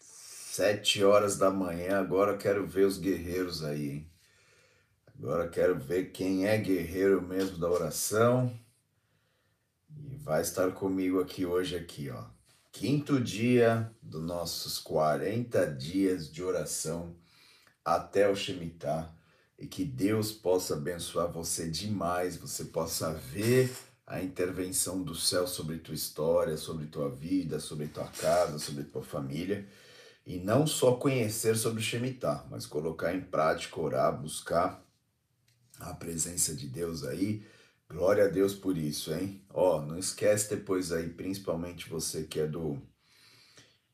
Sete horas da manhã, agora quero ver os guerreiros aí, hein? Agora quero ver quem é guerreiro mesmo da oração. E vai estar comigo aqui hoje aqui, ó. Quinto dia dos nossos 40 dias de oração até o Shemitah. E que Deus possa abençoar você demais, você possa ver a intervenção do céu sobre tua história, sobre tua vida, sobre tua casa, sobre tua família. E não só conhecer sobre o Shemitah, mas colocar em prática, orar, buscar a presença de Deus aí. Glória a Deus por isso, hein? Ó, não esquece depois aí, principalmente você que é do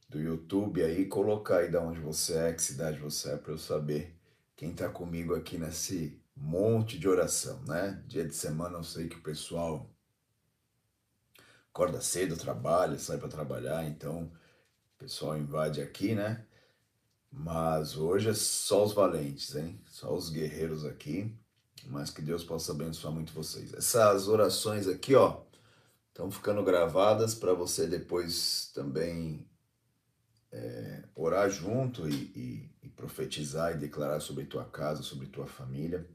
do YouTube aí, colocar aí de onde você é, que cidade você é, para eu saber quem tá comigo aqui nesse monte de oração, né? Dia de semana eu sei que o pessoal acorda cedo, trabalha, sai para trabalhar, então o pessoal invade aqui, né? Mas hoje é só os valentes, hein? Só os guerreiros aqui. Mas que Deus possa abençoar muito vocês. Essas orações aqui, ó, estão ficando gravadas para você depois também é, orar junto e, e, e, profetizar e declarar sobre tua casa, sobre tua família.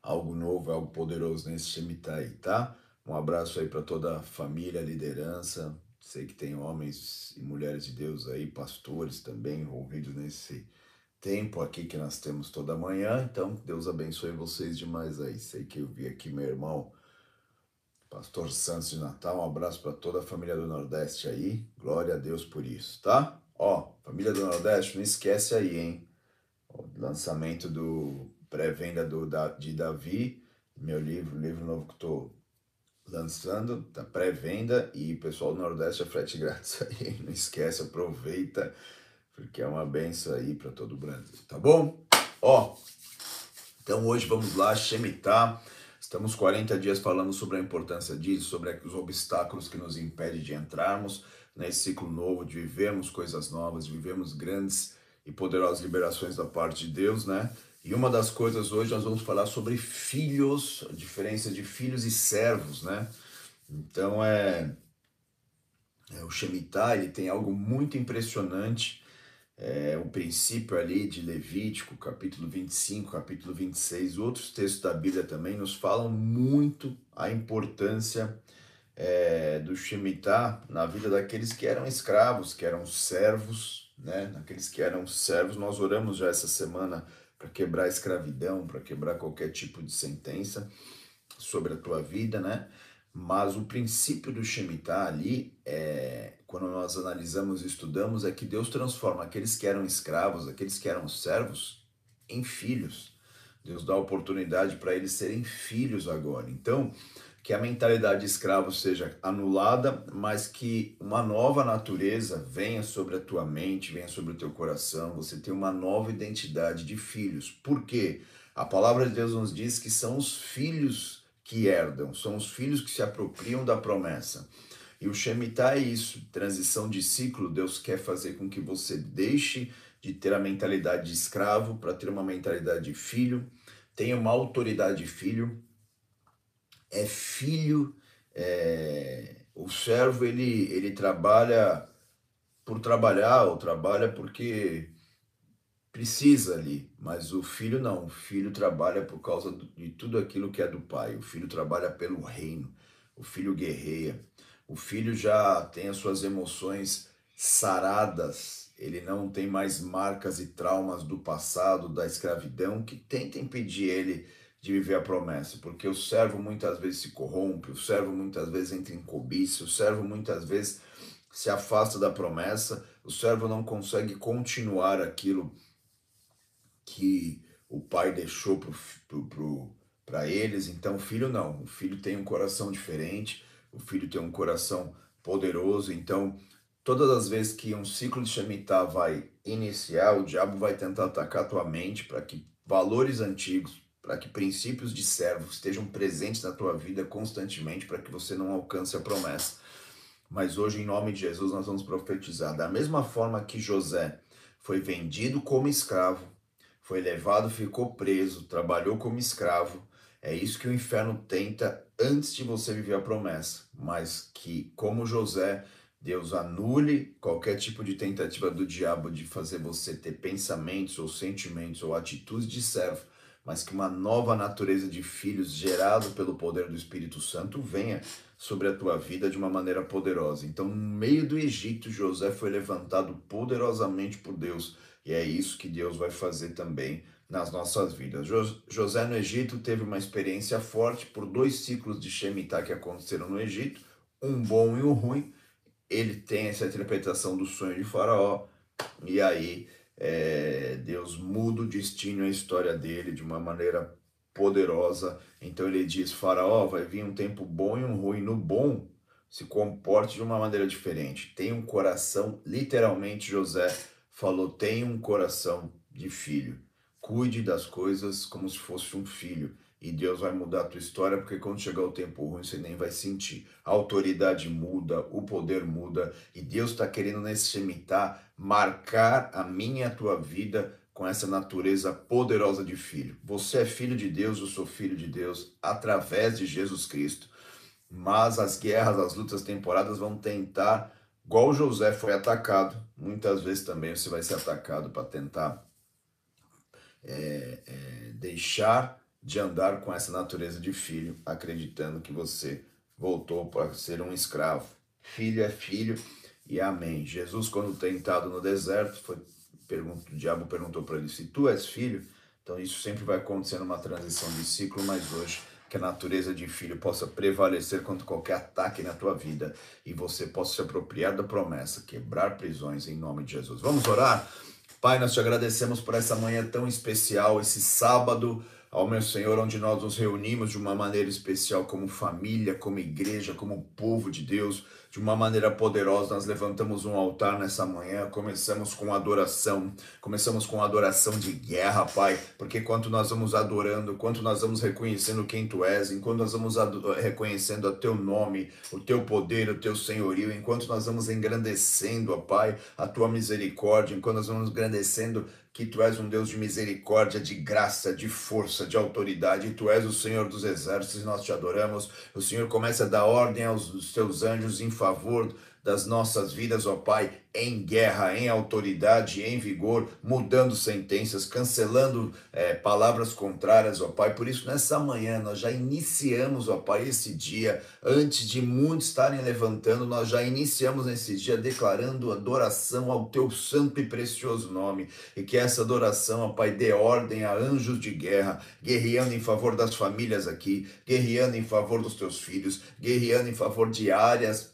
Algo novo, algo poderoso nesse Shemitah aí, tá? Um abraço aí para toda a família, liderança. Sei que tem homens e mulheres de Deus aí, pastores também envolvidos nesse tempo aqui que nós temos toda manhã. Então, Deus abençoe vocês demais aí. Sei que eu vi aqui meu irmão, Pastor Santos de Natal. Um abraço para toda a família do Nordeste aí. Glória a Deus por isso, tá? Ó, família do Nordeste, não esquece aí, hein? O lançamento do pré-venda do, de Davi, meu livro, livro novo que estou lançando, tá pré-venda e pessoal do Nordeste é frete grátis aí, não esquece, aproveita, porque é uma benção aí para todo o Brasil, tá bom? Ó, então hoje vamos lá, Shemitah, estamos 40 dias falando sobre a importância disso, sobre os obstáculos que nos impedem de entrarmos nesse ciclo novo, de vivermos coisas novas, de vivermos grandes e poderosas liberações da parte de Deus, né? E uma das coisas hoje nós vamos falar sobre filhos, a diferença de filhos e servos, né? Então é, é o Shemitah, ele tem algo muito impressionante, é o princípio ali de Levítico, capítulo 25, capítulo 26, outros textos da Bíblia também nos falam muito a importância é, do Shemitah na vida daqueles que eram escravos, que eram servos, né? Naqueles que eram servos, nós oramos já essa semana para quebrar a escravidão, para quebrar qualquer tipo de sentença sobre a tua vida, né? Mas o princípio do Shemitah ali, é, quando nós analisamos e estudamos, é que Deus transforma aqueles que eram escravos, aqueles que eram servos, em filhos. Deus dá oportunidade para eles serem filhos agora. Então, que a mentalidade de escravo seja anulada, mas que uma nova natureza venha sobre a tua mente, venha sobre o teu coração, você tem uma nova identidade de filhos. Por quê? A palavra de Deus nos diz que são os filhos que herdam, são os filhos que se apropriam da promessa. E o Shemitah é isso, transição de ciclo, Deus quer fazer com que você deixe de ter a mentalidade de escravo para ter uma mentalidade de filho, tenha uma autoridade de filho, é filho, é, o servo ele, ele trabalha por trabalhar, ou trabalha porque precisa ali, mas o filho não, o filho trabalha por causa de tudo aquilo que é do pai, o filho trabalha pelo reino, o filho guerreia, o filho já tem as suas emoções saradas, ele não tem mais marcas e traumas do passado, da escravidão, que tentem impedir ele de viver a promessa, porque o servo muitas vezes se corrompe, o servo muitas vezes entra em cobiça, o servo muitas vezes se afasta da promessa, o servo não consegue continuar aquilo que o pai deixou para eles, então o filho não, o filho tem um coração diferente, o filho tem um coração poderoso, então todas as vezes que um ciclo de Shemitah vai iniciar, o diabo vai tentar atacar tua mente para que valores antigos, para que princípios de servo estejam presentes na tua vida constantemente, para que você não alcance a promessa. Mas hoje, em nome de Jesus, nós vamos profetizar. Da mesma forma que José foi vendido como escravo, foi levado, ficou preso, trabalhou como escravo, é isso que o inferno tenta antes de você viver a promessa. Mas que, como José, Deus anule qualquer tipo de tentativa do diabo de fazer você ter pensamentos ou sentimentos ou atitudes de servo, mas que uma nova natureza de filhos gerado pelo poder do Espírito Santo venha sobre a tua vida de uma maneira poderosa. Então, no meio do Egito, José foi levantado poderosamente por Deus, e é isso que Deus vai fazer também nas nossas vidas. José no Egito teve uma experiência forte por dois ciclos de Shemitah que aconteceram no Egito, um bom e um ruim. Ele tem essa interpretação do sonho de Faraó, e aí é, Deus muda o destino e a história dele de uma maneira poderosa. Então ele diz: Faraó, vai vir um tempo bom e um ruim. No bom, se comporte de uma maneira diferente. Tem um coração, literalmente José falou: tem um coração de filho. Cuide das coisas como se fosse um filho. E Deus vai mudar a tua história, porque quando chegar o tempo ruim, você nem vai sentir. A autoridade muda, o poder muda, e Deus está querendo nesse Shemitah marcar a minha e a tua vida com essa natureza poderosa de filho. Você é filho de Deus, eu sou filho de Deus, através de Jesus Cristo. Mas as guerras, as lutas temporadas vão tentar, igual José foi atacado, muitas vezes também você vai ser atacado para tentar é, é, deixar de andar com essa natureza de filho, acreditando que você voltou para ser um escravo. Filho é filho e amém. Jesus, quando tentado no deserto, foi pergunta, o diabo perguntou para ele: se tu és filho, então isso sempre vai acontecer numa transição de ciclo, mas hoje que a natureza de filho possa prevalecer contra qualquer ataque na tua vida e você possa se apropriar da promessa, quebrar prisões em nome de Jesus. Vamos orar? Pai, nós te agradecemos por essa manhã tão especial, esse sábado ao meu Senhor, onde nós nos reunimos de uma maneira especial como família, como igreja, como povo de Deus de uma maneira poderosa. Nós levantamos um altar nessa manhã, começamos com adoração, começamos com adoração de guerra, Pai, porque quanto nós vamos adorando, quanto nós vamos reconhecendo quem Tu és, enquanto nós vamos reconhecendo o Teu nome, o Teu poder, o Teu senhorio, enquanto nós vamos engrandecendo, ó Pai, a Tua misericórdia, enquanto nós vamos engrandecendo que tu és um Deus de misericórdia, de graça, de força, de autoridade, tu és o Senhor dos exércitos, nós te adoramos. O Senhor começa a dar ordem aos teus anjos em favor das nossas vidas, ó Pai, em guerra, em autoridade, em vigor, mudando sentenças, cancelando é, palavras contrárias, ó Pai. Por isso, nessa manhã, nós já iniciamos, ó Pai, esse dia, antes de muitos estarem levantando, nós já iniciamos nesse dia declarando adoração ao Teu santo e precioso nome, e que essa adoração, ó Pai, dê ordem a anjos de guerra, guerreando em favor das famílias aqui, guerreando em favor dos Teus filhos, guerreando em favor de áreas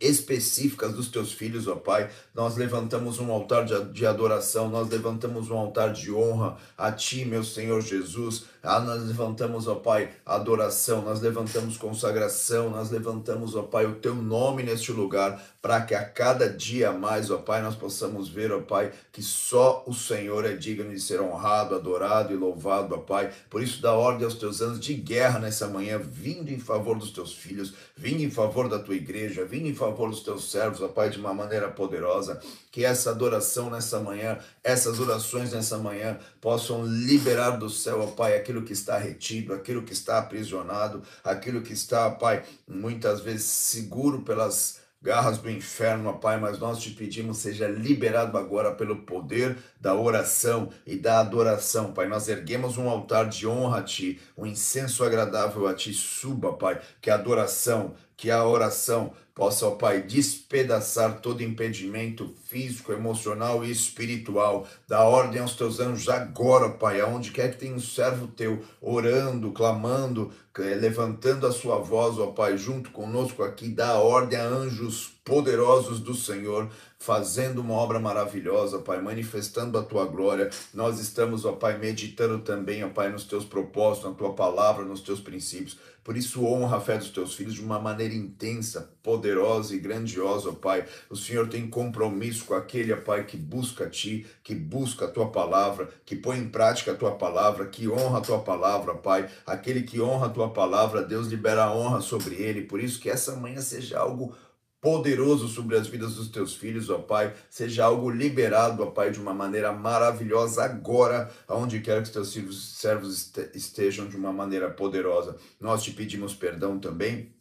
específicas dos teus filhos, ó Pai. Nós levantamos um altar de adoração, nós levantamos um altar de honra a Ti, meu Senhor Jesus. Ah, nós levantamos, ó Pai, adoração, nós levantamos consagração, nós levantamos, ó Pai, o Teu nome neste lugar, para que a cada dia mais, ó Pai, nós possamos ver, ó Pai, que só o Senhor é digno de ser honrado, adorado e louvado, ó Pai. Por isso, dá ordem aos Teus anos de guerra nessa manhã, vindo em favor dos Teus filhos, vindo em favor da Tua igreja, vindo em favor dos Teus servos, ó Pai, de uma maneira poderosa. Que essa adoração nessa manhã, essas orações nessa manhã, possam liberar do céu, ó Pai, aquilo aquilo que está retido, aquilo que está aprisionado, aquilo que está, Pai, muitas vezes seguro pelas garras do inferno, Pai, mas nós te pedimos, seja liberado agora pelo poder da oração e da adoração, Pai. Nós erguemos um altar de honra a Ti, um incenso agradável a Ti. Suba, Pai, que a adoração, que a oração possa, ó Pai, despedaçar todo impedimento físico, emocional e espiritual. Dá ordem aos teus anjos agora, Pai, aonde quer que tenha um servo teu orando, clamando, levantando a sua voz, ó Pai, junto conosco aqui, dá ordem a anjos poderosos do Senhor, fazendo uma obra maravilhosa, Pai, manifestando a tua glória. Nós estamos, ó Pai, meditando também, ó Pai, nos teus propósitos, na tua palavra, nos teus princípios. Por isso, honra a fé dos teus filhos de uma maneira intensa, poderosa e grandiosa, ó Pai. O Senhor tem compromisso com aquele, ó Pai, que busca a Ti, que busca a Tua palavra, que põe em prática a Tua palavra, que honra a Tua palavra, Pai. Aquele que honra a Tua palavra, Deus libera a honra sobre ele. Por isso, que essa manhã seja algo poderoso sobre as vidas dos teus filhos, ó Pai. Seja algo liberado, ó Pai, de uma maneira maravilhosa agora, aonde quer que os teus servos estejam de uma maneira poderosa. Nós te pedimos perdão também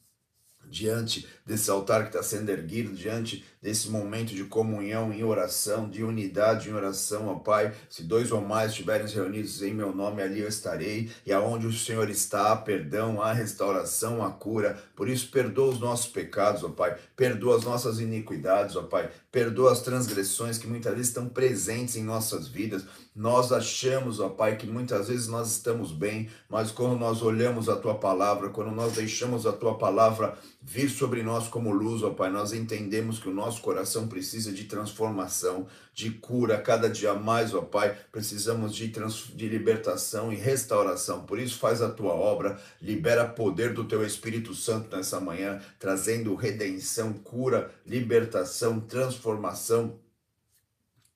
diante desse altar que está sendo erguido, diante desse momento de comunhão em oração, de unidade em oração, ó Pai. Se dois ou mais estiverem reunidos em meu nome, ali eu estarei. E aonde o Senhor está, há perdão, há restauração, há cura. Por isso, perdoa os nossos pecados, ó Pai. Perdoa as nossas iniquidades, ó Pai. Perdoa as transgressões que muitas vezes estão presentes em nossas vidas. Nós achamos, ó Pai, que muitas vezes nós estamos bem, mas quando nós olhamos a Tua palavra, quando nós deixamos a Tua palavra vir sobre nós como luz, ó Pai, nós entendemos que o nosso coração precisa de transformação, de cura, cada dia mais, ó Pai, precisamos de, trans, de libertação e restauração. Por isso, faz a tua obra, libera poder do teu Espírito Santo nessa manhã, trazendo redenção, cura, libertação, transformação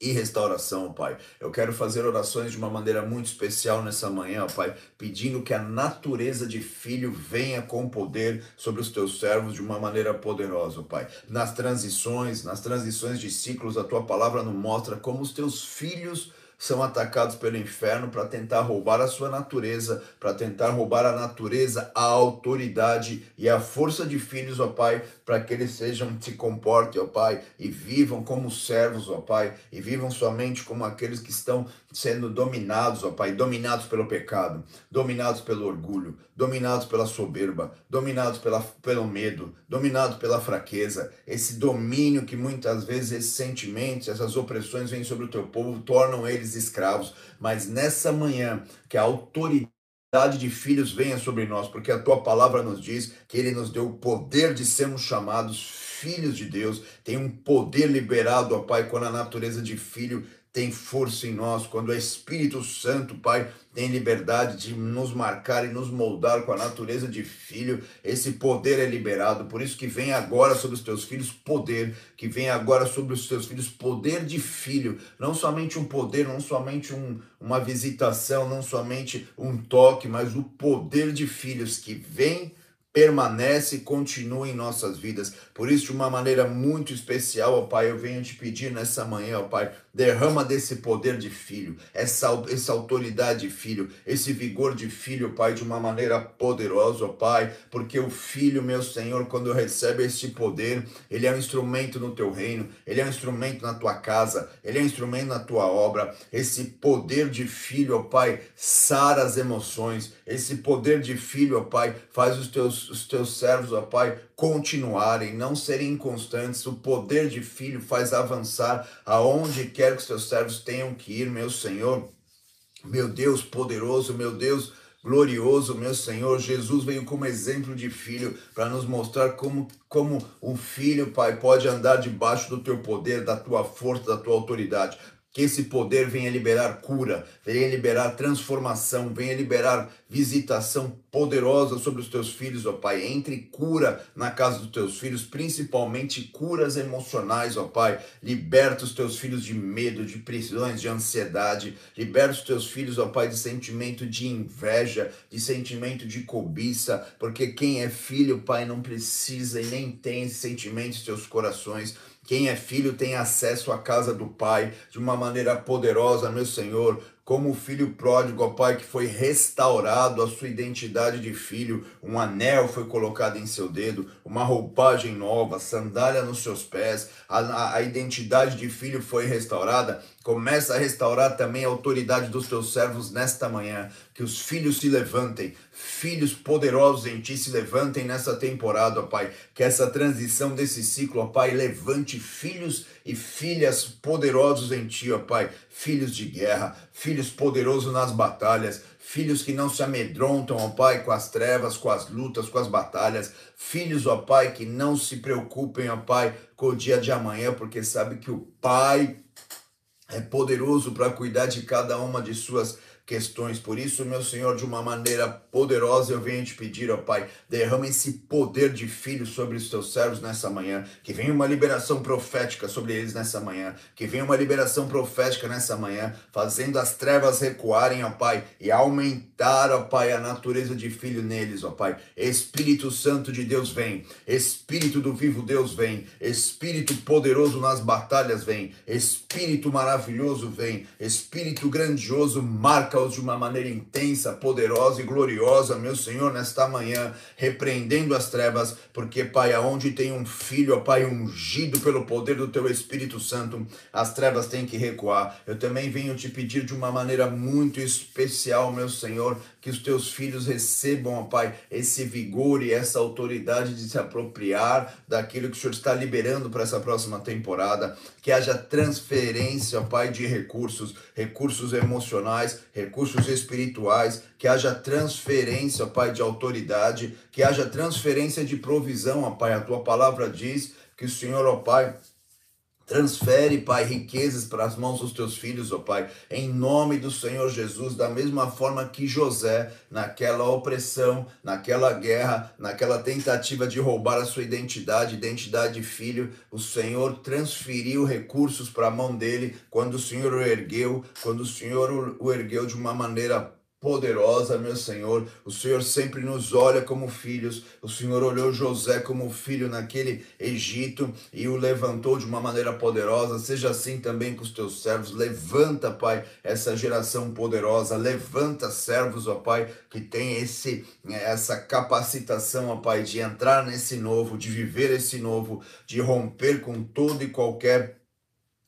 e restauração, Pai. Eu quero fazer orações de uma maneira muito especial nessa manhã, Pai, pedindo que a natureza de filho venha com poder sobre os teus servos de uma maneira poderosa, Pai. Nas transições, nas transições de ciclos, a tua palavra nos mostra como os teus filhos são atacados pelo inferno para tentar roubar a sua natureza, para tentar roubar a natureza, a autoridade e a força de filhos, ó Pai, para que eles sejam, se comportem, ó Pai, e vivam como servos, ó Pai, e vivam somente como aqueles que estão sendo dominados, ó Pai, dominados pelo pecado, dominados pelo orgulho, dominados pela soberba, dominados pela, pelo medo, dominados pela fraqueza. Esse domínio que muitas vezes esses sentimentos, essas opressões vêm sobre o teu povo, tornam eles escravos. Mas nessa manhã, que a autoridade de filhos venha sobre nós, porque a tua palavra nos diz que ele nos deu o poder de sermos chamados filhos de Deus, tem um poder liberado, ó Pai, quando a natureza de filho tem força em nós, quando o Espírito Santo, Pai, tem liberdade de nos marcar e nos moldar com a natureza de filho, esse poder é liberado. Por isso que vem agora sobre os teus filhos poder, que vem agora sobre os teus filhos poder de filho, não somente um poder, não somente um, uma visitação, não somente um toque, mas o poder de filhos que vem permanece e continua em nossas vidas. Por isso, de uma maneira muito especial, ó Pai, eu venho te pedir nessa manhã, ó Pai, derrama desse poder de filho, essa, essa autoridade de filho, esse vigor de filho, Pai, de uma maneira poderosa, ó Pai, porque o filho, meu Senhor, quando recebe esse poder, ele é um instrumento no teu reino, ele é um instrumento na tua casa, ele é um instrumento na tua obra. Esse poder de filho, ó Pai, sara as emoções, esse poder de filho, ó Pai, faz os teus, os teus servos, ó Pai, continuarem, não serem inconstantes. O poder de filho faz avançar aonde quer que os teus servos tenham que ir, meu Senhor. Meu Deus poderoso, meu Deus glorioso, meu Senhor. Jesus veio como exemplo de filho para nos mostrar como, como um filho, Pai, pode andar debaixo do teu poder, da tua força, da tua autoridade. Que esse poder venha liberar cura, venha liberar transformação, venha liberar visitação poderosa sobre os teus filhos, ó Pai. Entre cura na casa dos teus filhos, principalmente curas emocionais, ó Pai. Liberta os teus filhos de medo, de prisões, de ansiedade. Liberta os teus filhos, ó Pai, de sentimento de inveja, de sentimento de cobiça, porque quem é filho, Pai, não precisa e nem tem esse sentimento em seus corações. Quem é filho tem acesso à casa do Pai de uma maneira poderosa, meu Senhor como o filho pródigo, ó Pai, que foi restaurado a sua identidade de filho, um anel foi colocado em seu dedo, uma roupagem nova, sandália nos seus pés, a, a identidade de filho foi restaurada. Começa a restaurar também a autoridade dos teus servos nesta manhã. Que os filhos se levantem, filhos poderosos em ti se levantem nessa temporada, ó Pai. Que essa transição desse ciclo, ó Pai, levante filhos e filhas poderosos em ti, ó Pai. Filhos de guerra, filhos poderosos nas batalhas, filhos que não se amedrontam, ó Pai, com as trevas, com as lutas, com as batalhas. Filhos, ó Pai, que não se preocupem, ó Pai, com o dia de amanhã, porque sabe que o Pai é poderoso para cuidar de cada uma de suas questões. Por isso, meu Senhor, de uma maneira poderosa, eu venho te pedir, ó Pai, derrama esse poder de filho sobre os teus servos nessa manhã, que venha uma liberação profética sobre eles nessa manhã, que venha uma liberação profética nessa manhã, fazendo as trevas recuarem, ó Pai, e aumentar, ó Pai, a natureza de filho neles, ó Pai. Espírito Santo de Deus vem, Espírito do vivo Deus vem, Espírito poderoso nas batalhas vem, Espírito maravilhoso vem, Espírito grandioso marca Marca-os de uma maneira intensa, poderosa e gloriosa, meu Senhor, nesta manhã, repreendendo as trevas, porque, Pai, aonde tem um filho, ó Pai, ungido pelo poder do Teu Espírito Santo, as trevas têm que recuar. Eu também venho te pedir de uma maneira muito especial, meu Senhor, que os teus filhos recebam, ó Pai, esse vigor e essa autoridade de se apropriar daquilo que o Senhor está liberando para essa próxima temporada, que haja transferência, ó Pai, de recursos, recursos emocionais, recursos espirituais, que haja transferência, Pai, de autoridade, que haja transferência de provisão, Pai. A tua palavra diz que o Senhor, ó Pai, Transfere, Pai, riquezas para as mãos dos teus filhos, ó oh, Pai, em nome do Senhor Jesus, da mesma forma que José, naquela opressão, naquela guerra, naquela tentativa de roubar a sua identidade, identidade de filho, o Senhor transferiu recursos para a mão dele quando o Senhor o ergueu, quando o Senhor o ergueu de uma maneira poderosa, meu Senhor. O Senhor sempre nos olha como filhos. O Senhor olhou José como filho naquele Egito e o levantou de uma maneira poderosa. Seja assim também com os teus servos. Levanta, Pai, essa geração poderosa. Levanta servos, ó Pai, que tem esse essa capacitação, ó Pai, de entrar nesse novo, de viver esse novo, de romper com todo e qualquer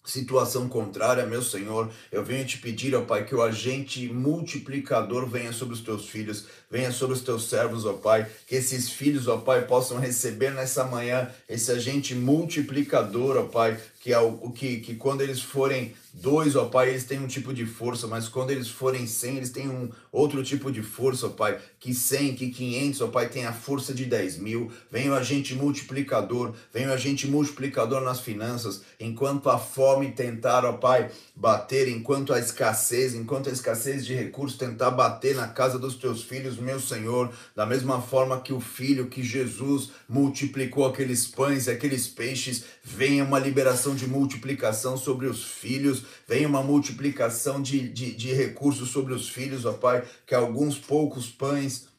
situação contrária, meu Senhor, eu venho te pedir, ó Pai, que o agente multiplicador venha sobre os teus filhos, venha sobre os teus servos, ó Pai, que esses filhos, ó Pai, possam receber nessa manhã esse agente multiplicador, ó Pai, que é o que, que quando eles forem dois, ó Pai, eles têm um tipo de força, mas quando eles forem cem, eles têm um outro tipo de força, ó Pai, que cem, que quinhentos, ó Pai, tem a força de dez mil, vem o agente multiplicador, vem o agente multiplicador nas finanças, enquanto a fome tentar, ó Pai, bater, enquanto a escassez, enquanto a escassez de recursos tentar bater na casa dos teus filhos, meu Senhor, da mesma forma que o filho, que Jesus multiplicou aqueles pães e aqueles peixes, venha uma liberação de multiplicação sobre os filhos, venha uma multiplicação de, de, de recursos sobre os filhos, ó Pai, que alguns poucos pães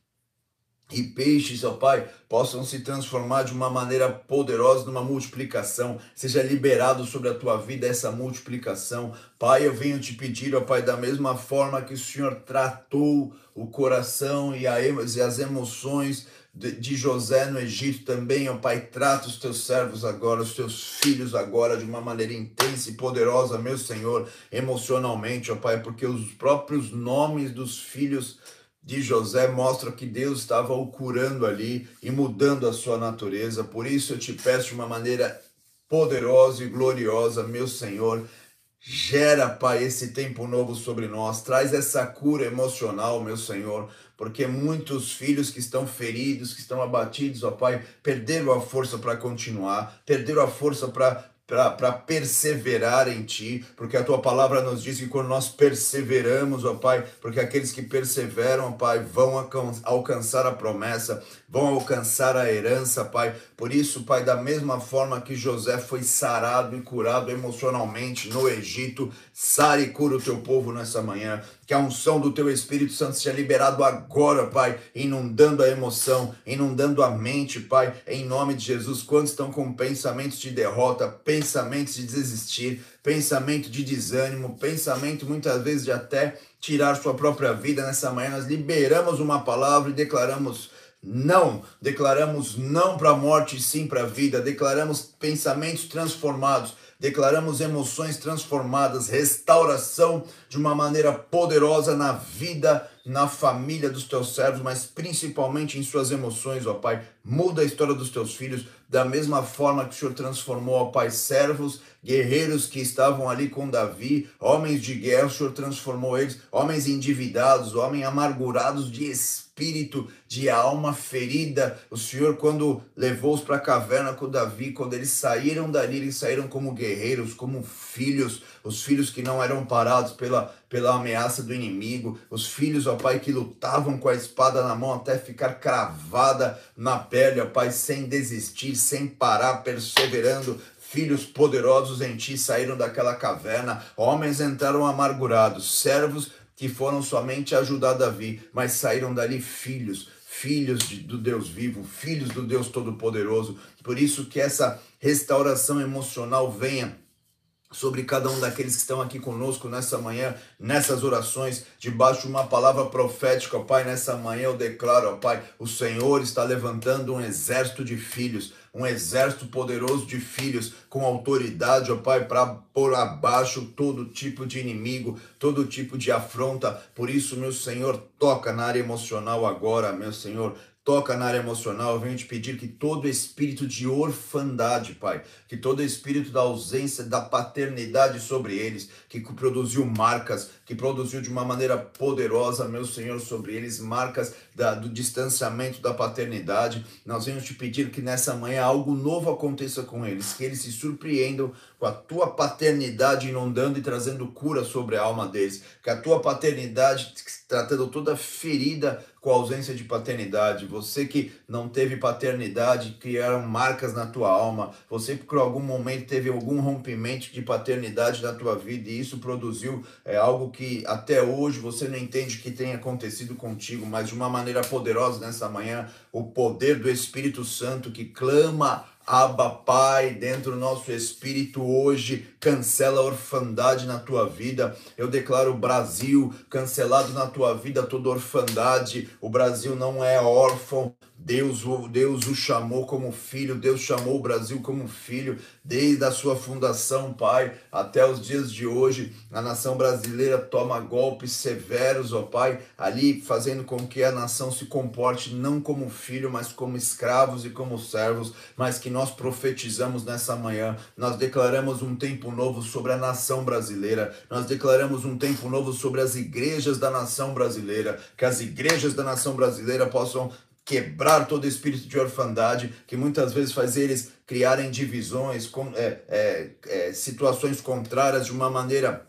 e peixes, ó Pai, possam se transformar de uma maneira poderosa numa multiplicação. Seja liberado sobre a tua vida essa multiplicação. Pai, eu venho te pedir, ó Pai, da mesma forma que o Senhor tratou o coração e, as emoções de José no Egito também, ó Pai, trata os teus servos agora, os teus filhos agora, de uma maneira intensa e poderosa, meu Senhor, emocionalmente, ó Pai, porque os próprios nomes dos filhos de José mostram que Deus estava o curando ali e mudando a sua natureza. Por isso eu te peço de uma maneira poderosa e gloriosa, meu Senhor, Gera, Pai, esse tempo novo sobre nós, traz essa cura emocional, meu Senhor, porque muitos filhos que estão feridos, que estão abatidos, ó Pai, perderam a força para continuar, perderam a força para para perseverar em Ti, porque a Tua palavra nos diz que quando nós perseveramos, ó Pai, porque aqueles que perseveram, ó Pai, vão alcançar a promessa, vão alcançar a herança, Pai. Por isso, Pai, da mesma forma que José foi sarado e curado emocionalmente no Egito, sare e cura o Teu povo nessa manhã. Que a unção do Teu Espírito Santo seja liberado agora, Pai, inundando a emoção, inundando a mente, Pai, em nome de Jesus. Quantos estão com pensamentos de derrota, pensamentos de desistir, pensamento de desânimo, pensamento muitas vezes de até tirar sua própria vida nessa manhã, nós liberamos uma palavra e declaramos não, declaramos não para a morte e sim para a vida, declaramos pensamentos transformados, declaramos emoções transformadas, restauração de uma maneira poderosa na vida, na família dos teus servos, mas principalmente em suas emoções, ó Pai. Muda a história dos teus filhos, da mesma forma que o Senhor transformou, ó Pai, servos, guerreiros que estavam ali com Davi, homens de guerra, o Senhor transformou eles, homens endividados, homens amargurados de espírito, de alma ferida. O Senhor, quando levou-os para a caverna com Davi, quando eles saíram dali, eles saíram como guerreiros, como filhos, os filhos que não eram parados pela, pela ameaça do inimigo, os filhos, ó Pai, que lutavam com a espada na mão até ficar cravada na pele, ó Pai, sem desistir, sem parar, perseverando, filhos poderosos em ti saíram daquela caverna, homens entraram amargurados, servos que foram somente ajudar Davi, mas saíram dali filhos, filhos de, do Deus vivo, filhos do Deus Todo-Poderoso. Por isso que essa restauração emocional venha sobre cada um daqueles que estão aqui conosco nessa manhã, nessas orações, debaixo de uma palavra profética, ó Pai, nessa manhã eu declaro, ó Pai, o Senhor está levantando um exército de filhos, um exército poderoso de filhos com autoridade, ó Pai, para pôr abaixo todo tipo de inimigo, todo tipo de afronta. Por isso, meu Senhor, toca na área emocional agora, meu Senhor, toca na área emocional, eu venho te pedir que todo espírito de orfandade, Pai, que todo espírito da ausência da paternidade sobre eles, que produziu marcas, que produziu de uma maneira poderosa, meu Senhor, sobre eles, marcas da, do distanciamento da paternidade. Nós vamos te pedir que nessa manhã algo novo aconteça com eles, que eles se surpreendam com a tua paternidade inundando e trazendo cura sobre a alma deles, que a tua paternidade tratando toda ferida com ausência de paternidade, você que não teve paternidade, criaram marcas na tua alma, você que por algum momento teve algum rompimento de paternidade na tua vida e isso produziu é, algo que até hoje você não entende que tenha acontecido contigo, mas de uma maneira poderosa nessa manhã, o poder do Espírito Santo que clama Abba Pai, dentro do nosso espírito hoje, cancela a orfandade na tua vida. Eu declaro Brasil cancelado na tua vida toda orfandade. O Brasil não é órfão, Deus, Deus o chamou como filho, Deus chamou o Brasil como filho, desde a sua fundação, Pai, até os dias de hoje. A nação brasileira toma golpes severos, ó Pai, ali fazendo com que a nação se comporte não como filho, mas como escravos e como servos, mas que nós profetizamos nessa manhã, nós declaramos um tempo novo sobre a nação brasileira, nós declaramos um tempo novo sobre as igrejas da nação brasileira, que as igrejas da nação brasileira possam quebrar todo espírito de orfandade que muitas vezes faz eles criarem divisões, com, é, é, é, situações contrárias de uma maneira,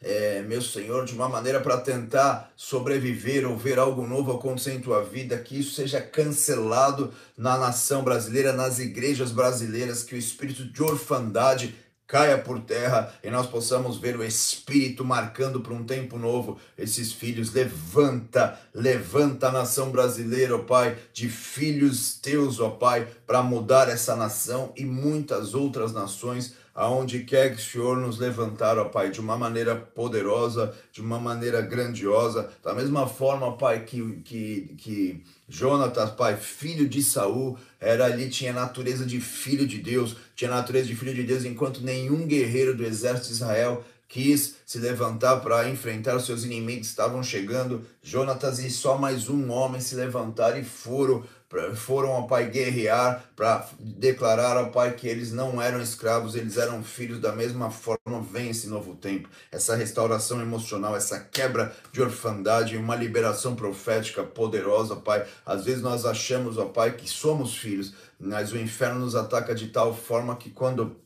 é, meu Senhor, de uma maneira para tentar sobreviver ou ver algo novo acontecer em tua vida, que isso seja cancelado na nação brasileira, nas igrejas brasileiras, que o espírito de orfandade caia por terra e nós possamos ver o Espírito marcando para um tempo novo esses filhos. Levanta, levanta a nação brasileira, ó Pai, de filhos teus, ó Pai, para mudar essa nação e muitas outras nações aonde quer que o Senhor nos levantar, ó Pai, de uma maneira poderosa, de uma maneira grandiosa, da mesma forma, Pai, que, que, que Jonatas, Pai, filho de Saul, era ali, tinha natureza de filho de Deus, tinha natureza de filho de Deus, enquanto nenhum guerreiro do exército de Israel quis se levantar para enfrentar os seus inimigos estavam chegando. Jonatas e só mais um homem se levantaram e foram foram ao Pai guerrear para declarar ao Pai que eles não eram escravos, eles eram filhos da mesma forma. Vem esse novo tempo, essa restauração emocional, essa quebra de orfandade, uma liberação profética poderosa, Pai. Às vezes nós achamos, ó Pai, que somos filhos, mas o inferno nos ataca de tal forma que quando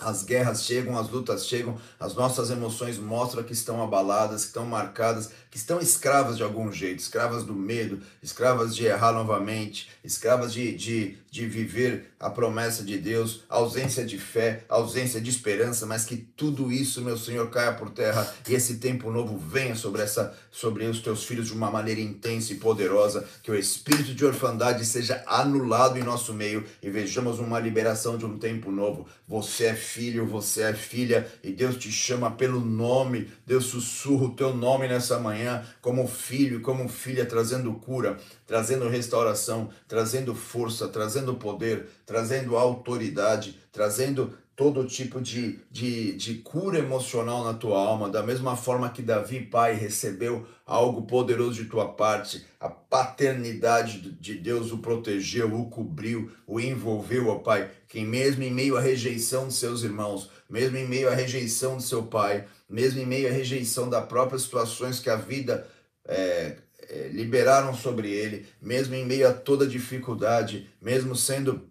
as guerras chegam, as lutas chegam, as nossas emoções mostram que estão abaladas, que estão marcadas, que estão escravas de algum jeito, escravas do medo, escravas de errar novamente, escravas de, de, de viver a promessa de Deus, ausência de fé, ausência de esperança, mas que tudo isso, meu Senhor, caia por terra e esse tempo novo venha sobre essa sobre os teus filhos de uma maneira intensa e poderosa, que o espírito de orfandade seja anulado em nosso meio e vejamos uma liberação de um tempo novo. Você é filho, você é filha e Deus te chama pelo nome. Deus sussurra o teu nome nessa manhã como filho, como filha, trazendo cura, trazendo restauração, trazendo força, trazendo poder, trazendo autoridade, trazendo todo tipo de, de, de cura emocional na tua alma, da mesma forma que Davi, pai, recebeu algo poderoso de tua parte, a paternidade de Deus o protegeu, o cobriu, o envolveu, ó Pai, que mesmo em meio à rejeição de seus irmãos, mesmo em meio à rejeição de seu pai, mesmo em meio à rejeição das próprias situações que a vida é, é, liberaram sobre ele, mesmo em meio a toda dificuldade, mesmo sendo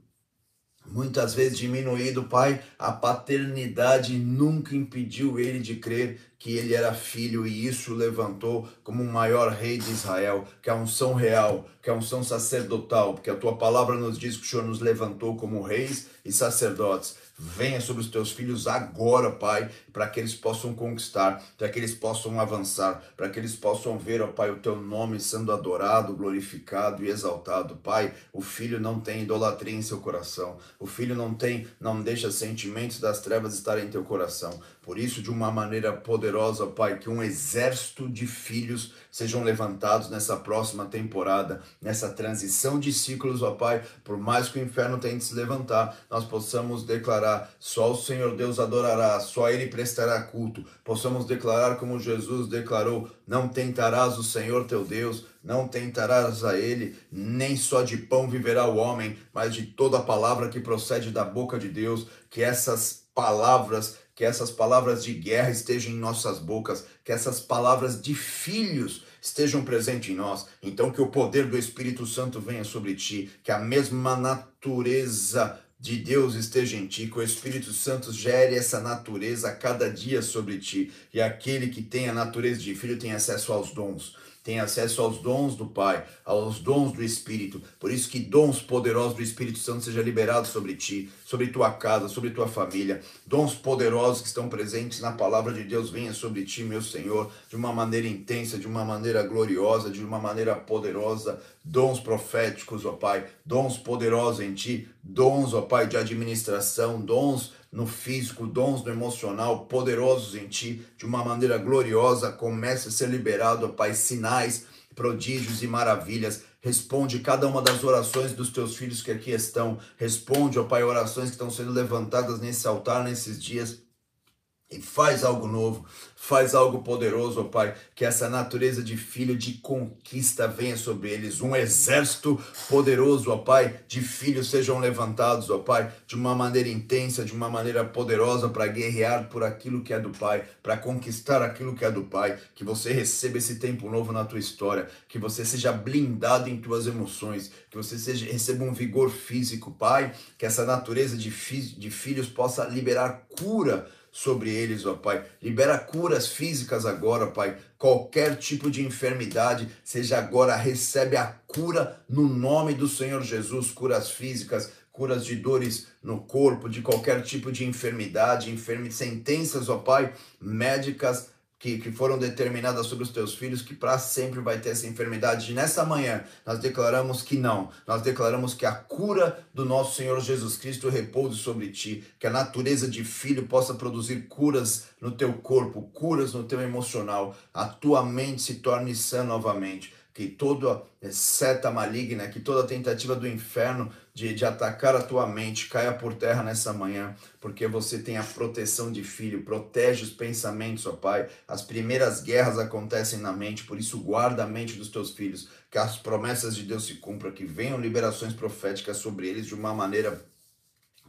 muitas vezes diminuído, Pai, a paternidade nunca impediu ele de crer que ele era filho e isso levantou como o maior rei de Israel, que é a unção real, que é a unção sacerdotal, porque a tua palavra nos diz que o Senhor nos levantou como reis e sacerdotes venha sobre os teus filhos agora, Pai, para que eles possam conquistar, para que eles possam avançar, para que eles possam ver, ó Pai, o teu nome sendo adorado, glorificado e exaltado. Pai, o filho não tem idolatria em seu coração. O filho não tem, não deixa sentimentos das trevas estarem em teu coração. Por isso, de uma maneira poderosa, Pai, que um exército de filhos sejam levantados nessa próxima temporada, nessa transição de ciclos, ó Pai, por mais que o inferno tente se levantar, nós possamos declarar: só o Senhor Deus adorará, só Ele prestará culto. Possamos declarar como Jesus declarou: não tentarás o Senhor teu Deus, não tentarás a Ele, nem só de pão viverá o homem, mas de toda palavra que procede da boca de Deus, que essas palavras que essas palavras de guerra estejam em nossas bocas, que essas palavras de filhos estejam presentes em nós. Então, que o poder do Espírito Santo venha sobre ti, que a mesma natureza de Deus esteja em ti, que o Espírito Santo gere essa natureza a cada dia sobre ti, e aquele que tem a natureza de filho tem acesso aos dons tem acesso aos dons do Pai, aos dons do Espírito. Por isso que dons poderosos do Espírito Santo sejam liberados sobre ti, sobre tua casa, sobre tua família. Dons poderosos que estão presentes na palavra de Deus venha sobre ti, meu Senhor, de uma maneira intensa, de uma maneira gloriosa, de uma maneira poderosa. Dons proféticos, ó Pai, dons poderosos em ti, dons, ó Pai, de administração, dons no físico, dons no emocional, poderosos em ti, de uma maneira gloriosa, comece a ser liberado, Pai, sinais, prodígios e maravilhas. Responde cada uma das orações dos teus filhos que aqui estão. Responde, ó Pai, orações que estão sendo levantadas nesse altar nesses dias e faz algo novo, faz algo poderoso, ó Pai, que essa natureza de filho de conquista venha sobre eles, um exército poderoso, ó Pai, de filhos sejam levantados, ó Pai, de uma maneira intensa, de uma maneira poderosa para guerrear por aquilo que é do Pai, para conquistar aquilo que é do Pai, que você receba esse tempo novo na tua história, que você seja blindado em tuas emoções, que você seja, receba um vigor físico, Pai, que essa natureza de, fi, de filhos possa liberar cura sobre eles, ó Pai. Libera curas físicas agora, Pai. Qualquer tipo de enfermidade, seja agora, recebe a cura no nome do Senhor Jesus, curas físicas, curas de dores no corpo, de qualquer tipo de enfermidade, enferme, sentenças, ó Pai, médicas que, que foram determinadas sobre os teus filhos, que para sempre vai ter essa enfermidade. E nessa manhã, nós declaramos que não. Nós declaramos que a cura do nosso Senhor Jesus Cristo repouse sobre ti, que a natureza de filho possa produzir curas no teu corpo, curas no teu emocional, a tua mente se torne sã novamente que toda seta maligna, que toda tentativa do inferno de, de atacar a tua mente caia por terra nessa manhã, porque você tem a proteção de filho, protege os pensamentos, ó Pai. As primeiras guerras acontecem na mente, por isso guarda a mente dos teus filhos, que as promessas de Deus se cumpram, que venham liberações proféticas sobre eles de uma maneira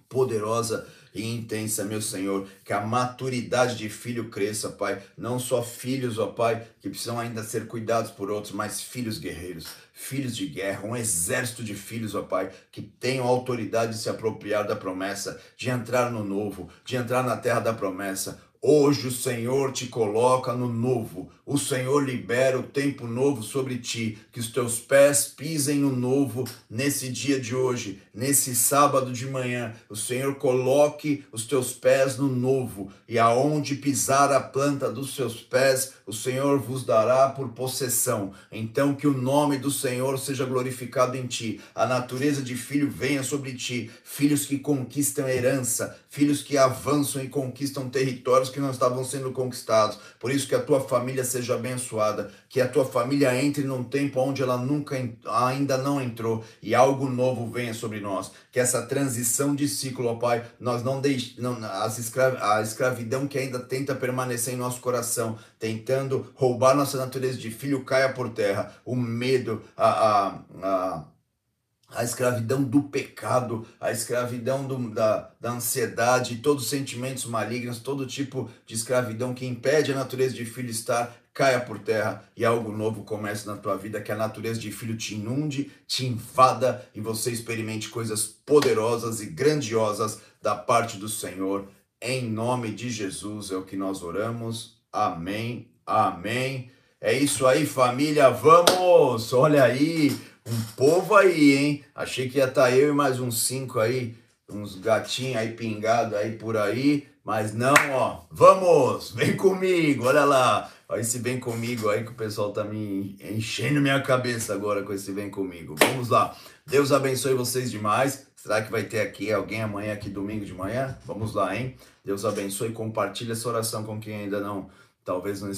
poderosa e intensa, meu Senhor, que a maturidade de filho cresça, Pai. Não só filhos, ó Pai, que precisam ainda ser cuidados por outros, mas filhos guerreiros, filhos de guerra, um exército de filhos, ó Pai, que tenham autoridade de se apropriar da promessa, de entrar no novo, de entrar na terra da promessa. Hoje o Senhor te coloca no novo, o Senhor libera o tempo novo sobre ti, que os teus pés pisem no novo nesse dia de hoje, nesse sábado de manhã. O Senhor coloque os teus pés no novo, e aonde pisar a planta dos seus pés, o Senhor vos dará por possessão. Então que o nome do Senhor seja glorificado em ti, a natureza de filho venha sobre ti, filhos que conquistam herança, filhos que avançam e conquistam territórios que não estavam sendo conquistados. Por isso que a tua família seja abençoada, que a tua família entre num tempo onde ela nunca ainda não entrou e algo novo venha sobre nós. Que essa transição de ciclo, ó Pai, nós não deixemos escrav a escravidão que ainda tenta permanecer em nosso coração, tentando roubar nossa natureza de filho caia por terra. O medo, a, a, a a escravidão do pecado, a escravidão do, da, da ansiedade, todos os sentimentos malignos, todo tipo de escravidão que impede a natureza de filho estar, caia por terra e algo novo comece na tua vida, que a natureza de filho te inunde, te invada e você experimente coisas poderosas e grandiosas da parte do Senhor. Em nome de Jesus é o que nós oramos. Amém. Amém. É isso aí, família. Vamos! Olha aí um povo aí, hein? Achei que ia estar tá eu e mais uns cinco aí uns gatinhos aí pingados aí por aí, mas não, ó, vamos, vem comigo, olha lá, olha esse vem comigo aí que o pessoal tá me enchendo minha cabeça agora com esse vem comigo. Vamos lá, Deus abençoe vocês demais. Será que vai ter aqui alguém amanhã, aqui domingo de manhã? Vamos lá, hein? Deus abençoe, compartilhe essa oração com quem ainda não, talvez não,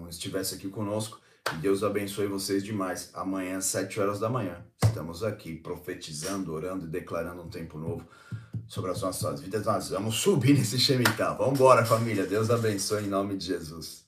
não estivesse aqui conosco. Que Deus abençoe vocês demais. Amanhã, às 7 horas da manhã, estamos aqui profetizando, orando e declarando um tempo novo sobre as nossas vidas. Nós vamos subir nesse Shemitah. Vamos embora, família. Deus abençoe em nome de Jesus.